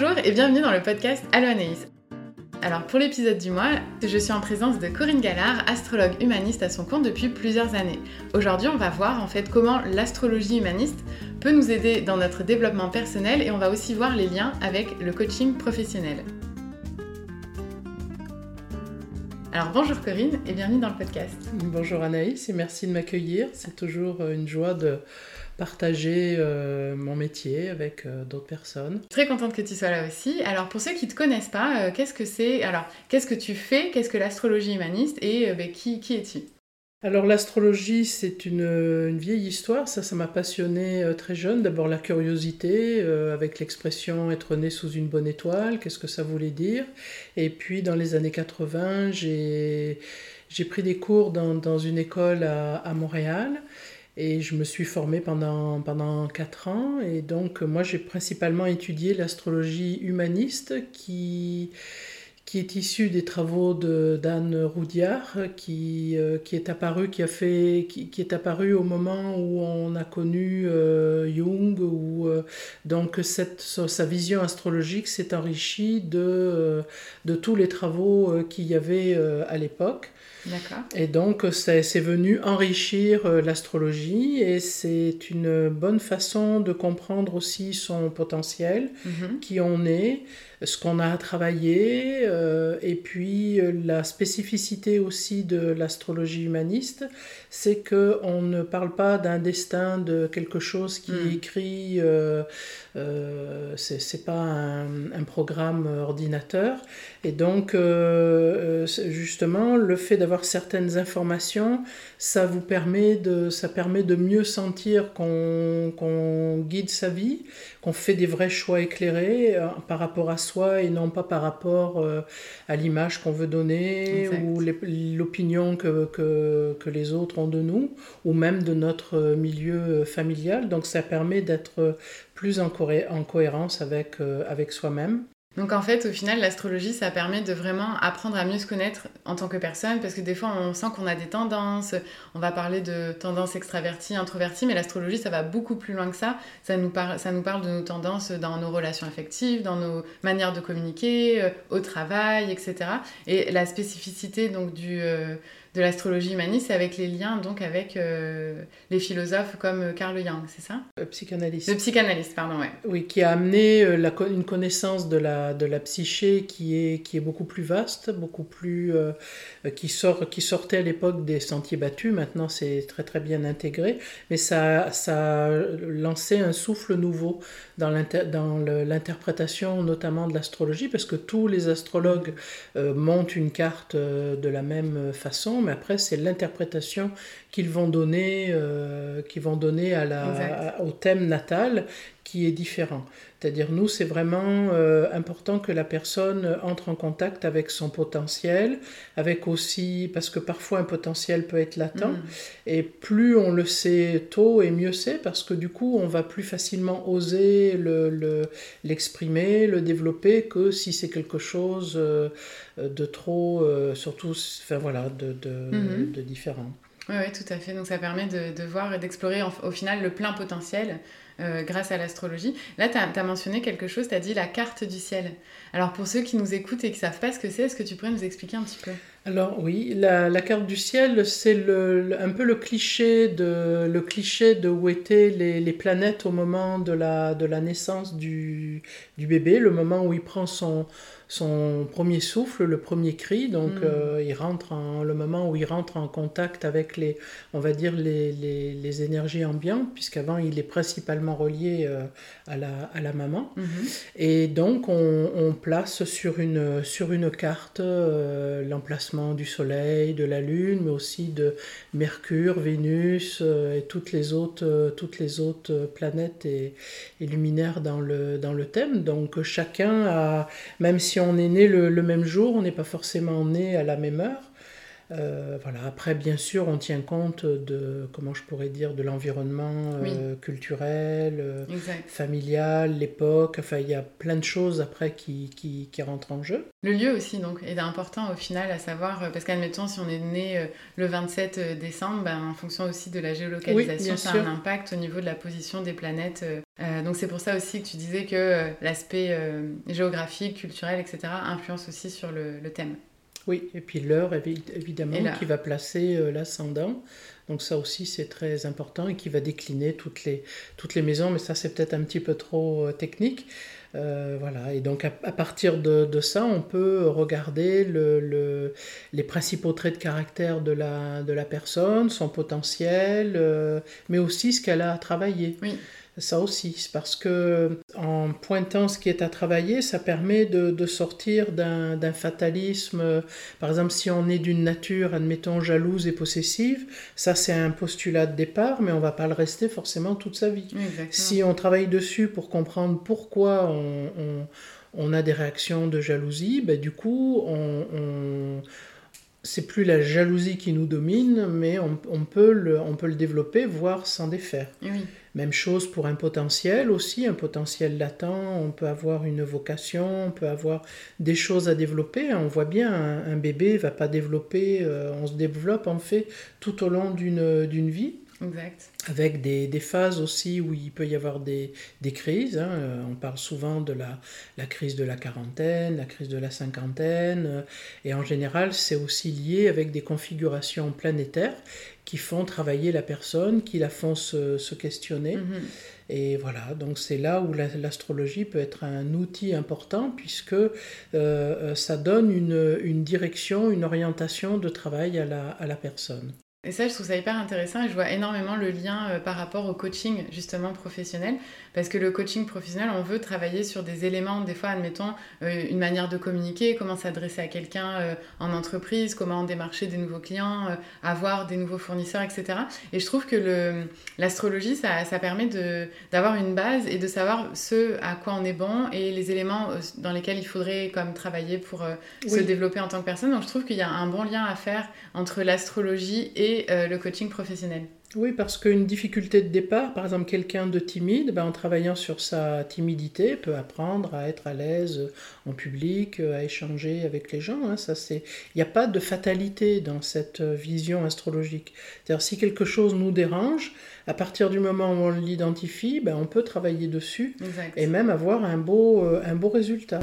Bonjour et bienvenue dans le podcast Allo Anaïs. Alors pour l'épisode du mois, je suis en présence de Corinne Gallard, astrologue humaniste à son compte depuis plusieurs années. Aujourd'hui, on va voir en fait comment l'astrologie humaniste peut nous aider dans notre développement personnel et on va aussi voir les liens avec le coaching professionnel. Alors bonjour Corinne et bienvenue dans le podcast. Bonjour Anaïs et merci de m'accueillir. C'est toujours une joie de partager euh, mon métier avec euh, d'autres personnes. Très contente que tu sois là aussi. Alors pour ceux qui ne te connaissent pas, euh, qu'est-ce que c'est Alors qu'est-ce que tu fais Qu'est-ce que l'astrologie humaniste Et ben, qui, qui es-tu? Alors l'astrologie, c'est une, vieille histoire, ça, ça m'a passionné très jeune. D'abord la curiosité, avec l'expression être né sous une bonne étoile, qu'est-ce que ça voulait dire? Et puis dans les années 80, j'ai pris des cours dans, dans une école à, à Montréal. Et je me suis formée pendant, pendant 4 ans. Et donc, moi, j'ai principalement étudié l'astrologie humaniste qui, qui est issue des travaux d'Anne Roudiard, qui, euh, qui est apparu, qui, a fait, qui, qui, est apparu au moment où on a connu euh, Jung, où euh, donc cette, sa vision astrologique s'est enrichie de, de tous les travaux qu'il y avait à l'époque. Et donc, c'est venu enrichir euh, l'astrologie et c'est une bonne façon de comprendre aussi son potentiel, mhm. qui on est, ce qu'on a à travailler, euh, et puis euh, la spécificité aussi de l'astrologie humaniste, c'est qu'on ne parle pas d'un destin de quelque chose qui est mhm. écrit, euh, c'est pas un, un, programme ordinateur, et donc justement le fait d'avoir certaines informations, ça vous permet de, ça permet de mieux sentir qu'on guide sa vie, qu'on fait des vrais choix éclairés par rapport à soi et non pas par rapport euh, à l'image qu'on veut donner ou l'opinion que, que, que, les autres ont de nous ou même de notre milieu familial. Donc ça permet d'être plus en, en cohérence avec, euh, avec soi-même. Donc en fait, au final, l'astrologie, ça permet de vraiment apprendre à mieux se connaître en tant que personne, parce que des fois, on sent qu'on a des tendances, on va parler de tendances extraverties, introverties, mais l'astrologie, ça va beaucoup plus loin que ça. Ça nous, parle de nos tendances dans nos relations affectives, dans nos manières de communiquer, euh, au travail, etc. Et la spécificité donc du... Euh, de l'astrologie humaniste, avec les liens donc avec euh, les philosophes comme Carl Jung, c'est ça? Le psychanalyste. Le psychanalyste, pardon, ouais. Oui, qui a amené euh, la, une connaissance de la, de la psyché qui est, qui est beaucoup plus vaste, beaucoup plus... Euh, qui, sort, qui sortait à l'époque des sentiers battus, maintenant c'est très très bien intégré, mais ça, ça a lancé un souffle nouveau dans l'interprétation notamment de l'astrologie, parce que tous les astrologues montent une carte de la même façon, mais après c'est l'interprétation qu'ils vont donner, euh, vont donner à la, au thème natal qui est différent. C'est-à-dire nous, c'est vraiment euh, important que la personne entre en contact avec son potentiel, avec aussi, parce que parfois un potentiel peut être latent, mm. et plus on le sait tôt et mieux c'est, parce que du coup on va plus facilement oser l'exprimer, le, le, développer, que si c'est quelque chose euh, de trop, surtout, enfin voilà, de, de, mm-hmm. de différent. Oui, tout à fait. Donc ça permet de, voir et d'explorer au final le plein potentiel euh, grâce à l'astrologie. Là, tu as, mentionné quelque chose, tu as dit la carte du ciel. Alors pour ceux qui nous écoutent et qui ne savent pas ce que c'est, est-ce que tu pourrais nous expliquer un petit peu? Alors oui, la, carte du ciel, c'est le, un peu le cliché de, le cliché de où étaient les, les planètes au moment de la, de la naissance du, du bébé, le moment où il prend son, son premier souffle, le premier cri. Donc, mm. euh, il rentre en, le moment où il rentre en contact avec les, on va dire, les, les, les énergies ambiantes, puisqu'avant, il est principalement relié euh, à, la, à la maman. Mm-hmm. Et donc, on, on, place sur une, sur une carte euh, l'emplacement du Soleil, de la Lune, mais aussi de Mercure, Vénus et toutes les autres, toutes les autres planètes et, et luminaires dans le, dans le thème. Donc, chacun a, même si on est né le, même jour, on n'est pas forcément né à la même heure. Euh, voilà. Après, bien sûr, on tient compte de, comment je pourrais dire, de l'environnement euh, culturel, euh, familial, l'époque. Enfin, il y a plein de choses après qui, qui, qui, rentrent en jeu. Le lieu aussi, donc, est important au final à savoir, parce qu'admettons, si on est né le 27 décembre, ben, en fonction aussi de la géolocalisation, ça a un impact au niveau de la position des planètes. donc, c'est pour ça aussi que tu disais que l'aspect géographique, culturel, etc., influence aussi sur le, le thème. Oui, et puis l'heure, évidemment, qui va placer euh, l'ascendant. Donc ça aussi, c'est très important et qui va décliner toutes les, toutes les maisons, mais ça, c'est peut-être un petit peu trop euh, technique. Euh, voilà, et donc à, partir de, de, ça, on peut regarder le, le, les principaux traits de caractère de la, de la personne, son potentiel, mais aussi ce qu'elle a à travailler. Oui ça aussi, parce que en pointant ce qui est à travailler, ça permet de, sortir d'un fatalisme. Par exemple, si on est d'une nature, admettons, jalouse et possessive, ça c'est un postulat de départ, mais on va pas le rester forcément toute sa vie. Si on travaille dessus pour comprendre pourquoi on, a des réactions de jalousie, ben, du coup, on, c'est plus la jalousie qui nous domine, mais on, peut, le, on peut le développer, voire s'en défaire. Oui. Même chose pour un potentiel aussi, un potentiel latent, on peut avoir une vocation, on peut avoir des choses à développer. On voit bien, un, bébé ne va pas développer, euh, on se développe en fait tout au long d'une vie. Exact. Avec des, des, phases aussi où il peut y avoir des, des crises. Hein. Euh, on parle souvent de la, la, crise de la quarantaine, la crise de la cinquantaine. Euh, et en général, c'est aussi lié avec des configurations planétaires qui font travailler la personne, qui la font se, se questionner. Mm-hmm. Et voilà, donc c'est là où l'astrologie peut être un outil important puisque euh, ça donne une, une, direction, une orientation de travail à la, à la personne. Et ça, je trouve ça hyper intéressant et je vois énormément le lien euh, par rapport au coaching justement professionnel. Parce que le coaching professionnel, on veut travailler sur des éléments, des fois, admettons, euh, une manière de communiquer, comment s'adresser à quelqu'un euh, en entreprise, comment démarcher des nouveaux clients, avoir des nouveaux fournisseurs, etc. Et je trouve que l'astrologie, ça, ça, permet d'avoir une base et de savoir ce à quoi on est bon et les éléments dans lesquels il faudrait comme travailler pour se développer en tant que personne. Donc je trouve qu'il y a un bon lien à faire entre l'astrologie et euh, le coaching professionnel. Oui, parce qu'une difficulté de départ, par exemple quelqu'un de timide, ben, en travaillant sur sa timidité, peut apprendre à être à l'aise en public, euh, à échanger avec les gens. Hein. ça, c'est... Il n'y a pas de fatalité dans cette vision astrologique. C'est-à-dire si quelque chose nous dérange, à partir du moment où on l'identifie, ben, on peut travailler dessus et même avoir un beau, euh, un beau résultat.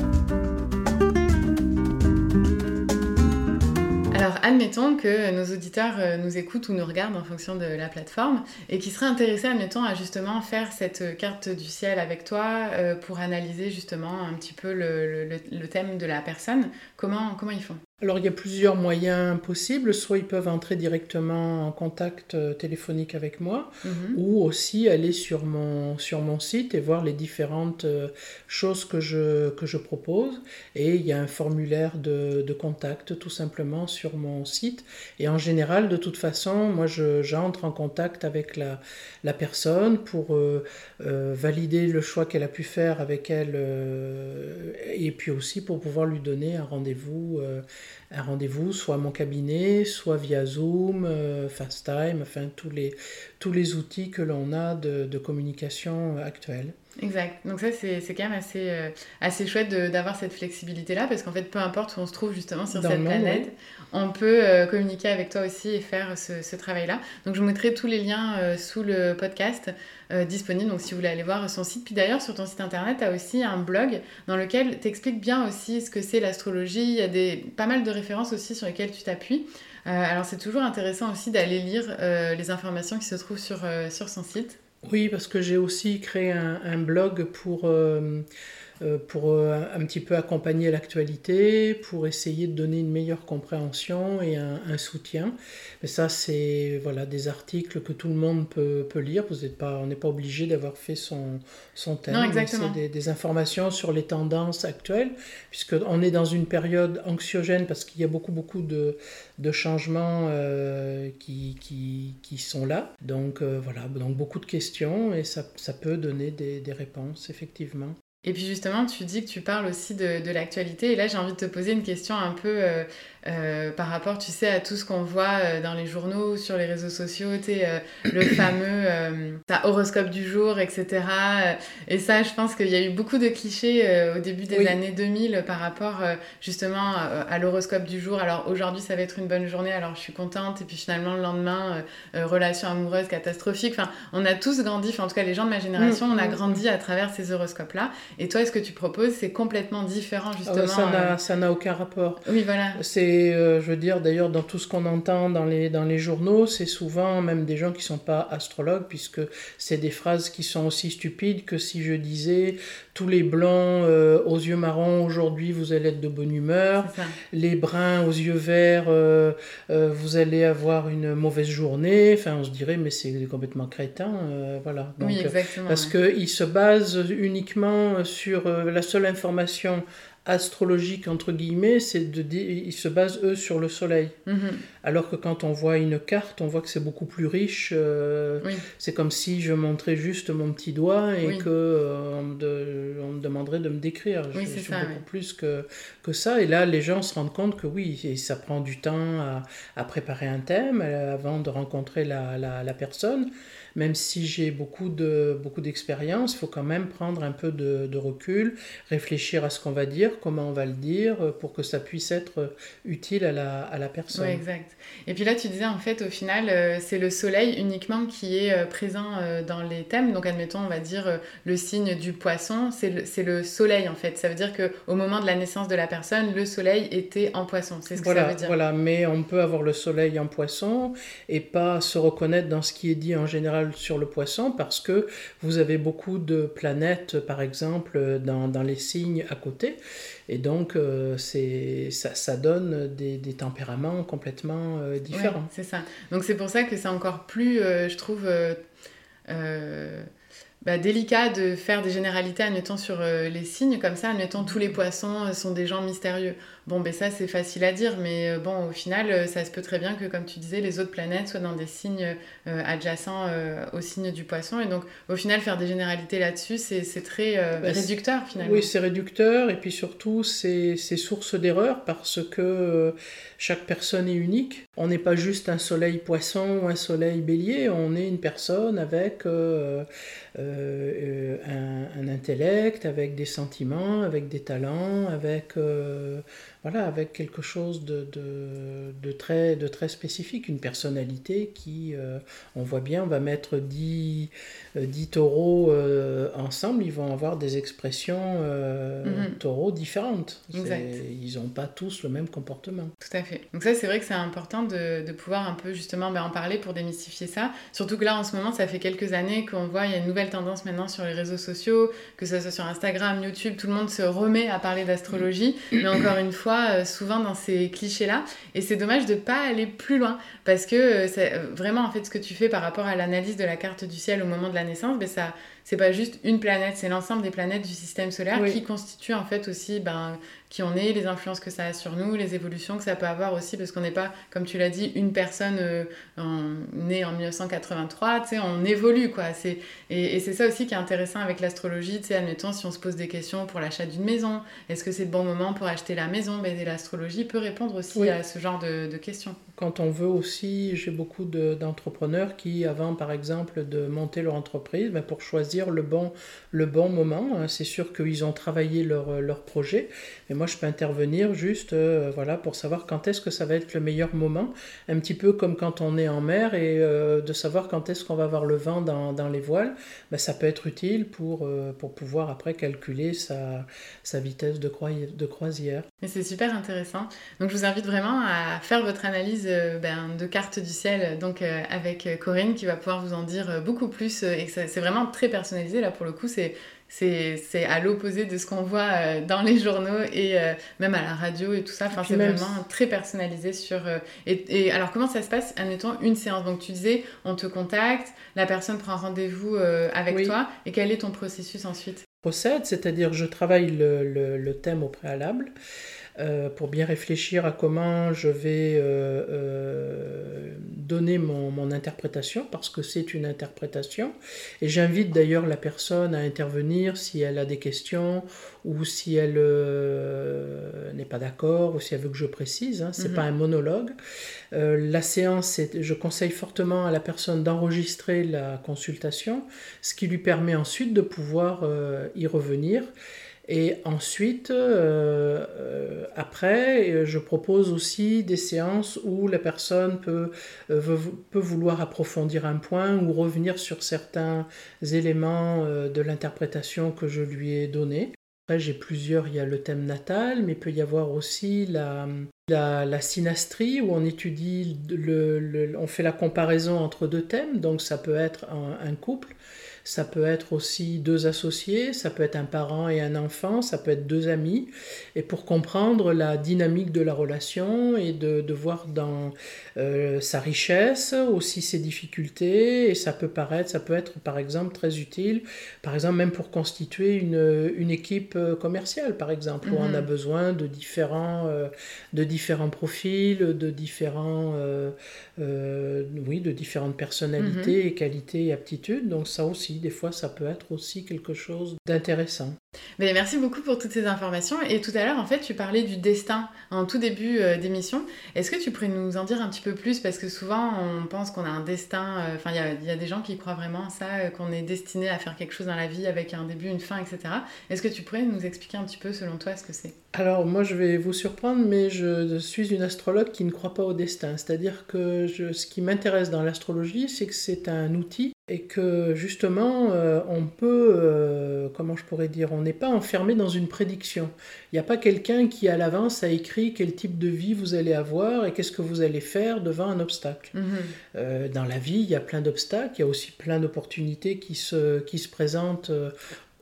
Alors, admettons que nos auditeurs euh, nous écoutent ou nous regardent en fonction de la plateforme et qui seraient intéressés, admettons, à justement faire cette carte du ciel avec toi euh, pour analyser justement un petit peu le, thème de la personne. Comment, comment ils font? Alors il y a plusieurs moyens possibles, soit ils peuvent entrer directement en contact euh, téléphonique avec moi, mhm. ou aussi aller sur mon, sur mon site et voir les différentes euh, choses que je, que je propose. Et il y a un formulaire de, de contact tout simplement sur mon site. Et en général, de toute façon, moi j'entre en contact avec la, la personne pour euh, valider le choix qu'elle a pu faire avec elle et puis aussi pour pouvoir lui donner un rendez-vous un rendez-vous, soit à mon cabinet, soit via Zoom, euh, FaceTime, enfin tous les, tous les outils que l'on a de, de communication actuelle. Exact. Donc ça, c'est quand même assez, euh, assez chouette d'avoir cette flexibilité-là, parce qu'en fait, peu importe où on se trouve justement sur cette planète, on peut euh, communiquer avec toi aussi et faire ce, ce travail-là. Donc je vous mettrai tous les liens euh, sous le podcast disponible, donc si vous voulez aller voir son site. Puis d'ailleurs, sur ton site internet, tu as aussi un blog dans lequel tu expliques bien aussi ce que c'est l'astrologie. Il y a des, pas mal de références aussi sur lesquelles tu t'appuies. alors c'est toujours intéressant aussi d'aller lire les informations qui se trouvent sur, sur son site. Oui, parce que j'ai aussi créé un, blog pour, euh, pour euh, un petit peu accompagner l'actualité, pour essayer de donner une meilleure compréhension et un, soutien. Mais ça, c'est voilà, des articles que tout le monde peut, peut lire. Vous êtes pas, on n'est pas obligé d'avoir fait son, son thème. Non, exactement. C'est des, des, informations sur les tendances actuelles, puisqu'on est dans une période anxiogène parce qu'il y a beaucoup, beaucoup de, de changements euh, qui, qui, qui, sont là. Donc voilà, donc beaucoup de questions et ça, ça peut donner des, des réponses, effectivement. Et puis justement, tu dis que tu parles aussi de, l'actualité. Et là, j'ai envie de te poser une question un peu euh, par rapport, tu sais, à tout ce qu'on voit euh, dans les journaux, sur les réseaux sociaux, tu sais, euh, le fameux horoscope du jour, etc. Et ça, je pense qu'il y a eu beaucoup de clichés au début des années 2000 par rapport justement à l'horoscope du jour. Alors aujourd'hui, ça va être une bonne journée, alors je suis contente. Et puis finalement, le lendemain, relation amoureuse catastrophique. Enfin, on a tous grandi, enfin, en tout cas, les gens de ma génération, mm, on a mm, grandi mm. à travers ces horoscopes-là. Et toi, ce que tu proposes, c'est complètement différent, ah justement. ça n'a aucun rapport. Oui, voilà. C'est euh, je veux dire, d'ailleurs, dans tout ce qu'on entend dans les, dans les journaux, c'est souvent même des gens qui ne sont pas astrologues, puisque c'est des phrases qui sont aussi stupides que si je disais tous les blancs euh, aux yeux marrons, aujourd'hui vous allez être de bonne humeur, les bruns aux yeux verts, euh, vous allez avoir une mauvaise journée. Enfin, on se dirait, mais c'est complètement crétin. voilà. oui, exactement. Parce qu'ils se basent uniquement sur la seule information astrologique entre guillemets, c'est de ils se basent eux sur le soleil. Mhm. Alors que quand on voit une carte, on voit que c'est beaucoup plus riche. Euh, c'est comme si je montrais juste mon petit doigt et que euh, on, me demanderait de me décrire. Oui, c'est ça. Beaucoup plus que, que ça. Et là, les gens se rendent compte que oui, ça prend du temps à, à préparer un thème euh, avant de rencontrer la, la, la personne même si j'ai beaucoup de beaucoup d'expérience, il faut quand même prendre un peu de, recul, réfléchir à ce qu'on va dire, comment on va le dire, euh, pour que ça puisse être euh, utile à la, à la personne. Oui, exact. Et puis là, tu disais en fait, au final, euh, c'est le soleil uniquement qui est présent dans les thèmes. Donc, admettons, on va dire le signe du poisson, c'est le, le, soleil en fait. Ça veut dire qu'au moment de la naissance de la personne, le soleil était en poisson. C'est ce que voilà, ça veut dire. Voilà, mais on peut avoir le soleil en poisson et pas se reconnaître dans ce qui est dit en général sur le poisson parce que vous avez beaucoup de planètes, par exemple, dans, dans les signes à côté. Et donc, euh, c'est ça, ça, donne des, des tempéraments complètement euh, différents. c'est ça. Donc, c'est pour ça que c'est encore plus, euh, je trouve, bah, délicat de faire des généralités, admettons, sur les signes. Comme ça, admettons, tous les poissons sont des gens mystérieux. Bon, ben ça, c'est facile à dire, mais euh, bon, au final, euh, ça se peut très bien que, comme tu disais, les autres planètes soient dans des signes euh, adjacents au signe du poisson. Et donc, au final, faire des généralités là-dessus, c'est très bah, réducteur, finalement. Oui, c'est réducteur, et puis surtout, c'est source d'erreur, parce que chaque personne est unique. On n'est pas juste un soleil poisson ou un soleil bélier, on est une personne avec intellect, avec des sentiments, avec des talents, avec voilà, avec quelque chose de, de, de, très, de très spécifique, une personnalité qui, euh, on voit bien, on va mettre 10, 10 euh, taureaux euh, ensemble, ils vont avoir des expressions mhm. taureaux différentes. Ils n'ont pas tous le même comportement. Tout à fait. Donc ça, c'est vrai que c'est important de, de, pouvoir un peu justement ben, en parler pour démystifier ça. Surtout que là, en ce moment, ça fait quelques années qu'on voit, il y a une nouvelle tendance maintenant sur les réseaux sociaux, que ce soit sur Instagram, YouTube, tout le monde se remet à parler d'astrologie. Mais encore une fois, euh, souvent dans ces clichés-là. Et c'est dommage de ne pas aller plus loin. Parce que euh, euh, vraiment, en fait, ce que tu fais par rapport à l'analyse de la carte du ciel au moment de la naissance, ben, ça, c'est pas juste une planète, c'est l'ensemble des planètes du système solaire qui constituent en fait aussi ben, qui on est, les influences que ça a sur nous, les évolutions que ça peut avoir aussi, parce qu'on n'est pas, comme tu l'as dit, une personne euh, née en 1983, tu sais, on évolue, quoi. C'est, et, c'est ça aussi qui est intéressant avec l'astrologie, tu sais, admettons, si on se pose des questions pour l'achat d'une maison, est-ce que c'est le bon moment pour acheter la maison? Ben, L'astrologie peut répondre aussi à ce genre de, de, questions. Quand on veut aussi, j'ai beaucoup d'entrepreneurs qui, avant, par exemple, de monter leur entreprise, ben, pour choisir le bon, le bon moment, hein, c'est sûr qu'ils ont travaillé leur, leur projet, mais moi, je peux intervenir juste euh, voilà, pour savoir quand est-ce que ça va être le meilleur moment. Un petit peu comme quand on est en mer et euh, de savoir quand est-ce qu'on va avoir le vent dans, dans les voiles. Ben, ça peut être utile pour, euh, pour pouvoir après calculer sa, sa vitesse de, de croisière. Et c'est super intéressant. Donc, je vous invite vraiment à faire votre analyse ben, de carte du ciel donc, avec Corinne qui va pouvoir vous en dire beaucoup plus. Et c'est vraiment très personnalisé. Là, pour le coup, c'est c'est à l'opposé de ce qu'on voit euh, dans les journaux et euh, même à la radio et tout ça. Enfin, c'est vraiment très personnalisé sur. Euh, et, alors, comment ça se passe, admettons, une séance? Donc, tu disais, on te contacte, la personne prend rendez-vous avec toi, et quel est ton processus ensuite? Procède, c'est-à-dire je travaille le, le, le, thème au préalable. Euh, pour bien réfléchir à comment je vais donner mon, mon, interprétation, parce que c'est une interprétation. Et j'invite d'ailleurs la personne à intervenir si elle a des questions ou si elle n'est pas d'accord ou si elle veut que je précise. Hein. C'est mhm. pas un monologue. la séance, je conseille fortement à la personne d'enregistrer la consultation, ce qui lui permet ensuite de pouvoir y revenir. Et ensuite, euh, euh, après, je propose aussi des séances où la personne peut, euh, peut vouloir approfondir un point ou revenir sur certains éléments de l'interprétation que je lui ai donnée. Après, j'ai plusieurs, il y a le thème natal, mais il peut y avoir aussi la, la, synastrie où on étudie, le, on fait la comparaison entre deux thèmes, donc ça peut être un couple ça peut être aussi deux associés, ça peut être un parent et un enfant, ça peut être deux amis. Et pour comprendre la dynamique de la relation et de, de voir dans euh, sa richesse, aussi ses difficultés, et ça peut paraître, ça peut être par exemple très utile, par exemple même pour constituer une, une équipe euh, commerciale, par exemple, où on a mhm. besoin de différents, euh, de différents profils, de différents, oui, de différentes personnalités mhm. et qualités et aptitudes. Donc ça aussi, des fois, ça peut être aussi quelque chose d'intéressant. Mais merci beaucoup pour toutes ces informations. Et tout à l'heure, en fait, tu parlais du destin en tout début euh, d'émission. Est-ce que tu pourrais nous en dire un petit peu plus? Parce que souvent, on pense qu'on a un destin. Euh, enfin, il y, a des gens qui croient vraiment à ça, euh, qu'on est destiné à faire quelque chose dans la vie avec un début, une fin, etc. Est-ce que tu pourrais nous expliquer un petit peu, selon toi, ce que c'est? Alors, moi, je vais vous surprendre, mais je suis une astrologue qui ne croit pas au destin. C'est-à-dire que ce qui m'intéresse dans l'astrologie, c'est que c'est un outil et que justement, on peut, comment je pourrais dire, n'est pas enfermé dans une prédiction. Il n'y a pas quelqu'un qui à l'avance a écrit quel type de vie vous allez avoir et qu'est-ce que vous allez faire devant un obstacle. Mhm. Euh, dans la vie, il y a plein d'obstacles, il y a aussi plein d'opportunités qui se, qui se présentent euh,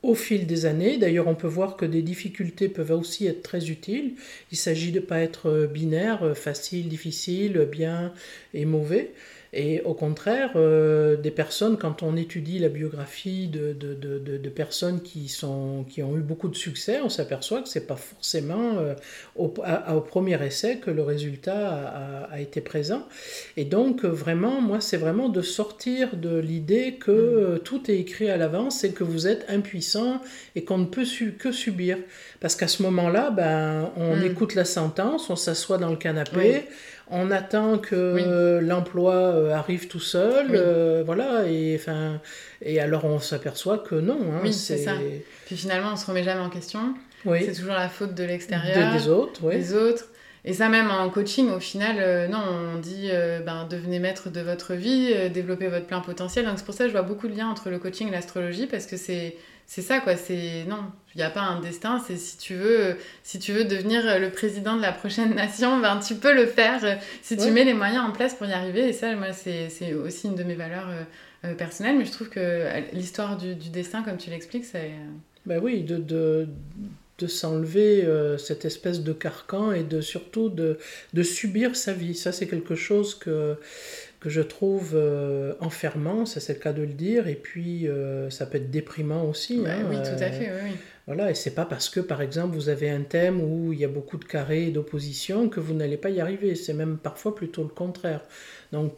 au fil des années. D'ailleurs, on peut voir que des difficultés peuvent aussi être très utiles. Il s'agit de ne pas être euh, binaire, facile, difficile, bien et mauvais. Et au contraire, euh, des personnes, quand on étudie la biographie de, de, de, de, personnes qui, sont, qui ont eu beaucoup de succès, on s'aperçoit que ce n'est pas forcément euh, au, au, premier essai que le résultat a, a, été présent. Et donc, vraiment, moi, c'est vraiment de sortir de l'idée que mm. euh, tout est écrit à l'avance et que vous êtes impuissant et qu'on ne peut su que subir. Parce qu'à ce moment-là, ben, on mm. écoute la sentence, on s'assoit dans le canapé on attend que l'emploi euh, arrive tout seul, euh, voilà, et, enfin, et alors on s'aperçoit que non. Hein, oui, c'est ça. Puis finalement, on se remet jamais en question. Oui. C'est toujours la faute de l'extérieur. des autres, oui. Des autres. Et ça, même en coaching, au final, euh, non, on dit ben, devenez maître de votre vie, développez votre plein potentiel. Donc c'est pour ça que je vois beaucoup de liens entre le coaching et l'astrologie, parce que c'est c'est ça quoi c'est non il n'y a pas un destin c'est si tu veux si tu veux devenir le président de la prochaine nation ben tu peux le faire si tu mets les moyens en place pour y arriver et ça moi c'est aussi une de mes valeurs euh, euh, personnelles mais je trouve que l'histoire du, du, destin comme tu l'expliques c'est ben oui de, de de s'enlever cette espèce de carcan et de surtout de, de subir sa vie. Ça, c'est quelque chose que que je trouve euh, enfermant, ça c'est le cas de le dire, et puis euh, ça peut être déprimant aussi. Hein, oui, tout à fait, oui. Voilà, et c'est pas parce que par exemple vous avez un thème où il y a beaucoup de carrés et d'opposition que vous n'allez pas y arriver, c'est même parfois plutôt le contraire. Donc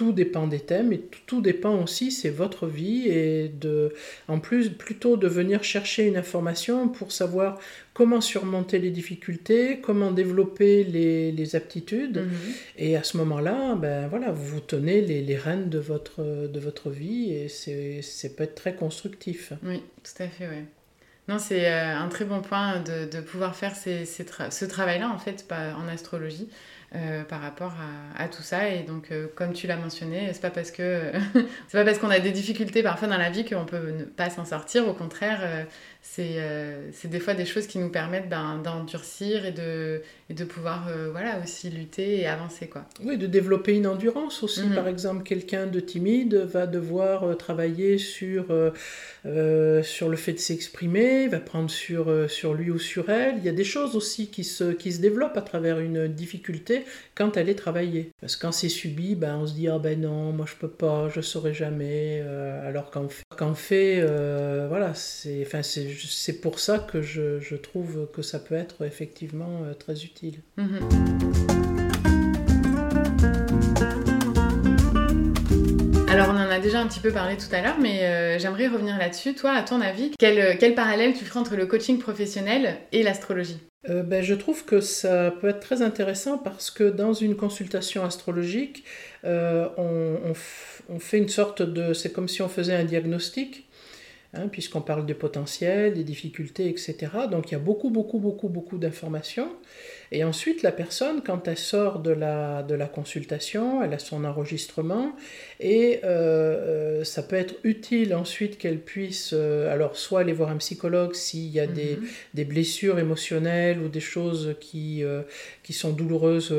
tout dépend des thèmes et tout dépend aussi, c'est votre vie et de, en plus, plutôt de venir chercher une information pour savoir comment surmonter les difficultés, comment développer les, les aptitudes. Mhm. Et à ce moment-là, ben voilà, vous tenez les, les rênes de votre, de votre vie et c'est peut être très constructif. Oui, tout à fait, oui. Non, c'est euh, un très bon point de, de pouvoir faire ces, ces ce travail-là, en fait, en astrologie. Euh, par rapport à, tout ça. Et donc, euh, comme tu l'as mentionné, c'est pas parce que c'est pas parce qu'on a des difficultés parfois dans la vie qu'on peut ne pas s'en sortir. Au contraire, euh, c'est des fois des choses qui nous permettent ben, d'endurcir et de, et de pouvoir voilà, aussi lutter et avancer. Quoi. Oui, de développer une endurance aussi. Mhm. Par exemple, quelqu'un de timide va devoir travailler sur, sur le fait de s'exprimer, va prendre sur, sur lui ou sur elle. Il y a des choses aussi qui se, qui se développent à travers une difficulté quand elle est travaillée. Parce que quand c'est subi, ben, on se dit ah ben non, moi je peux pas, je saurais jamais. Euh, alors qu'en fait, qu'en fait euh, voilà, c'est, c'est, pour ça que je, je, trouve que ça peut être effectivement euh, très utile. Mm-hmm. Alors on en a déjà un petit peu parlé tout à l'heure, mais euh, j'aimerais revenir là-dessus. Toi, à ton avis, quel, quel, parallèle tu ferais entre le coaching professionnel et l'astrologie? Euh, ben, Je trouve que ça peut être très intéressant parce que dans une consultation astrologique, euh, on, on, fait une sorte de... C'est comme si on faisait un diagnostic. Hein, puisqu'on parle des potentiels, des difficultés, etc. Donc il y a beaucoup, beaucoup, beaucoup, beaucoup d'informations. Et ensuite, la personne, quand elle sort de la, de la consultation, elle a son enregistrement et euh, euh, ça peut être utile ensuite qu'elle puisse, euh, alors soit aller voir un psychologue s'il y a des, mhm. des, blessures émotionnelles ou des choses qui, qui sont douloureuses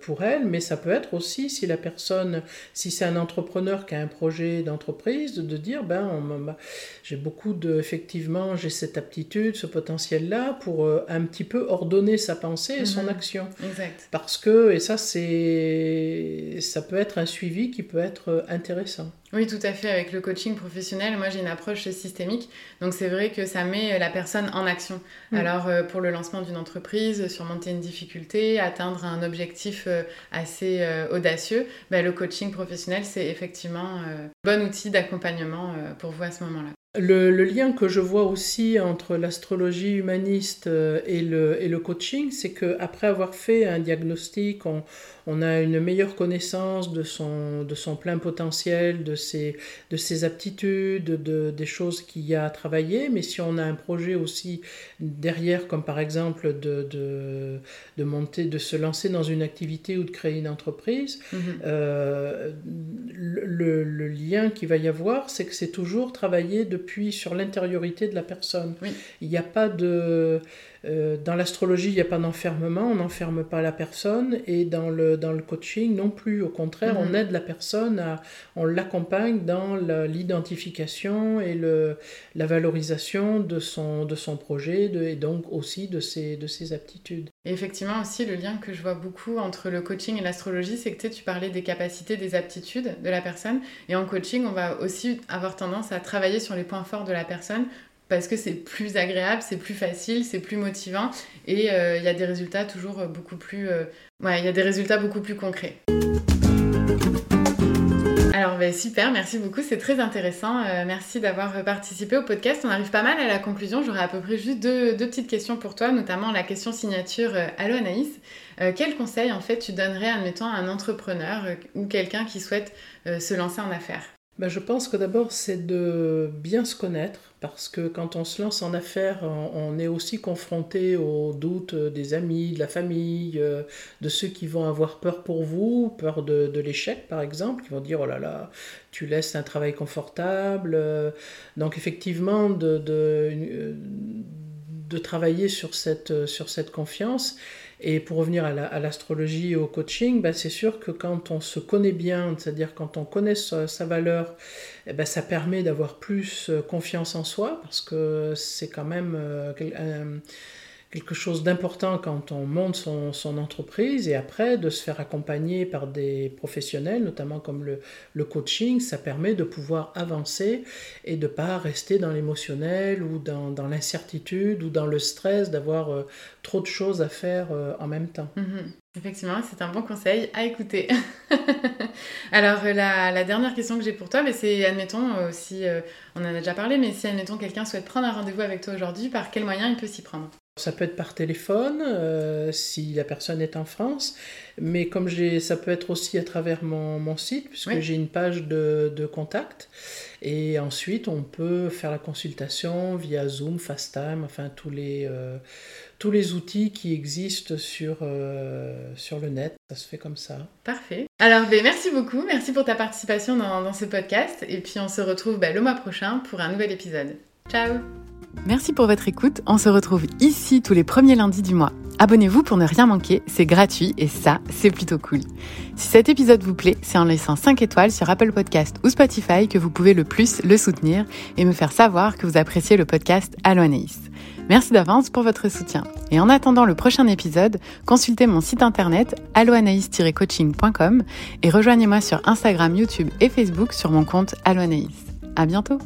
pour elle, mais ça peut être aussi si la personne, si c'est un entrepreneur qui a un projet d'entreprise, de dire, ben, j'ai beaucoup de, effectivement, j'ai cette aptitude, ce potentiel-là pour un petit peu ordonner sa pensée son mhm. action. Exact. Parce que, et ça, c'est, ça peut être un suivi qui peut être intéressant. Oui, tout à fait. Avec le coaching professionnel, moi j'ai une approche systémique. Donc c'est vrai que ça met la personne en action. Mm. Alors euh, pour le lancement d'une entreprise, surmonter une difficulté, atteindre un objectif euh, assez euh, audacieux, ben, le coaching professionnel c'est effectivement un bon outil d'accompagnement pour vous à ce moment-là. Le, lien que je vois aussi entre l'astrologie humaniste euh, et le, et le coaching, c'est qu'après avoir fait un diagnostic, on, on, a une meilleure connaissance de son, de son plein potentiel, de ses, de ses aptitudes, de, des choses qu'il y a à travailler. Mais si on a un projet aussi derrière, comme par exemple de, de, de monter, de se lancer dans une activité ou de créer une entreprise, mm-hmm. euh, le, le, lien qu'il va y avoir, c'est que c'est toujours travailler depuis puis sur l'intériorité de la personne. Il n'y a pas de... Euh, dans l'astrologie, il n'y a pas d'enfermement, on n'enferme pas la personne, et dans le, dans le coaching non plus. Au contraire, on mhm. aide la personne, à, on l'accompagne dans l'identification et le, la valorisation de son, de son projet, et donc aussi de ses, de ses aptitudes. Et effectivement aussi, le lien que je vois beaucoup entre le coaching et l'astrologie, c'est que tu parlais des capacités, des aptitudes de la personne, et en coaching, on va aussi avoir tendance à travailler sur les points forts de la personne parce que c'est plus agréable, c'est plus facile, c'est plus motivant et euh, il y a des résultats toujours beaucoup plus euh, ouais, il y a des résultats beaucoup plus concrets. Alors ben, super, merci beaucoup, c'est très intéressant. Euh, merci d'avoir participé au podcast. On arrive pas mal à la conclusion. J'aurais à peu près juste deux, petites questions pour toi, notamment la question signature. Allô Anaïs, quel conseil en fait tu donnerais, admettons, à un entrepreneur ou quelqu'un qui souhaite se lancer en affaires? Ben, Je pense que d'abord c'est de bien se connaître parce que quand on se lance en affaires, on, est aussi confronté aux doutes des amis, de la famille, euh, de ceux qui vont avoir peur pour vous, peur de, l'échec par exemple, qui vont dire oh là là, tu laisses un travail confortable. Donc effectivement, de, de, de travailler sur cette, sur cette confiance et pour revenir à l'astrologie et au coaching, bah, c'est sûr que quand on se connaît bien, c'est-à-dire quand on connaît sa, valeur, eh ben, ça permet d'avoir plus euh, confiance en soi, parce que c'est quand même euh, quelque chose d'important quand on monte son, entreprise et après de se faire accompagner par des professionnels, notamment comme le, coaching, ça permet de pouvoir avancer et de ne pas rester dans l'émotionnel ou dans, l'incertitude ou dans le stress d'avoir euh, trop de choses à faire euh, en même temps. Mhm. Effectivement, c'est un bon conseil à écouter. Alors, euh, la, dernière question que j'ai pour toi, c'est, admettons, si on en a déjà parlé, mais si, admettons, quelqu'un souhaite prendre un rendez-vous avec toi aujourd'hui, par quel moyen il peut s'y prendre? Ça peut être par téléphone euh, si la personne est en France, mais comme j'ai, ça peut être aussi à travers mon, mon site, puisque j'ai une page de, de, contact. Et ensuite, on peut faire la consultation via Zoom, FaceTime, enfin tous les, euh, tous les outils qui existent sur, euh, sur le net. Ça se fait comme ça. Parfait. Alors, ben, merci beaucoup. Merci pour ta participation dans, dans ce podcast. Et puis, on se retrouve ben, le mois prochain pour un nouvel épisode. Ciao Merci pour votre écoute. On se retrouve ici tous les premiers lundis du mois. Abonnez-vous pour ne rien manquer, c'est gratuit et ça, c'est plutôt cool. Si cet épisode vous plaît, c'est en laissant 5 étoiles sur Apple Podcast ou Spotify que vous pouvez le plus le soutenir et me faire savoir que vous appréciez le podcast Allo Anaïs. Merci d'avance pour votre soutien. Et en attendant le prochain épisode, consultez mon site internet alloanaïs-coaching.com et rejoignez-moi sur Instagram, YouTube et Facebook sur mon compte Alloanaïs. À bientôt!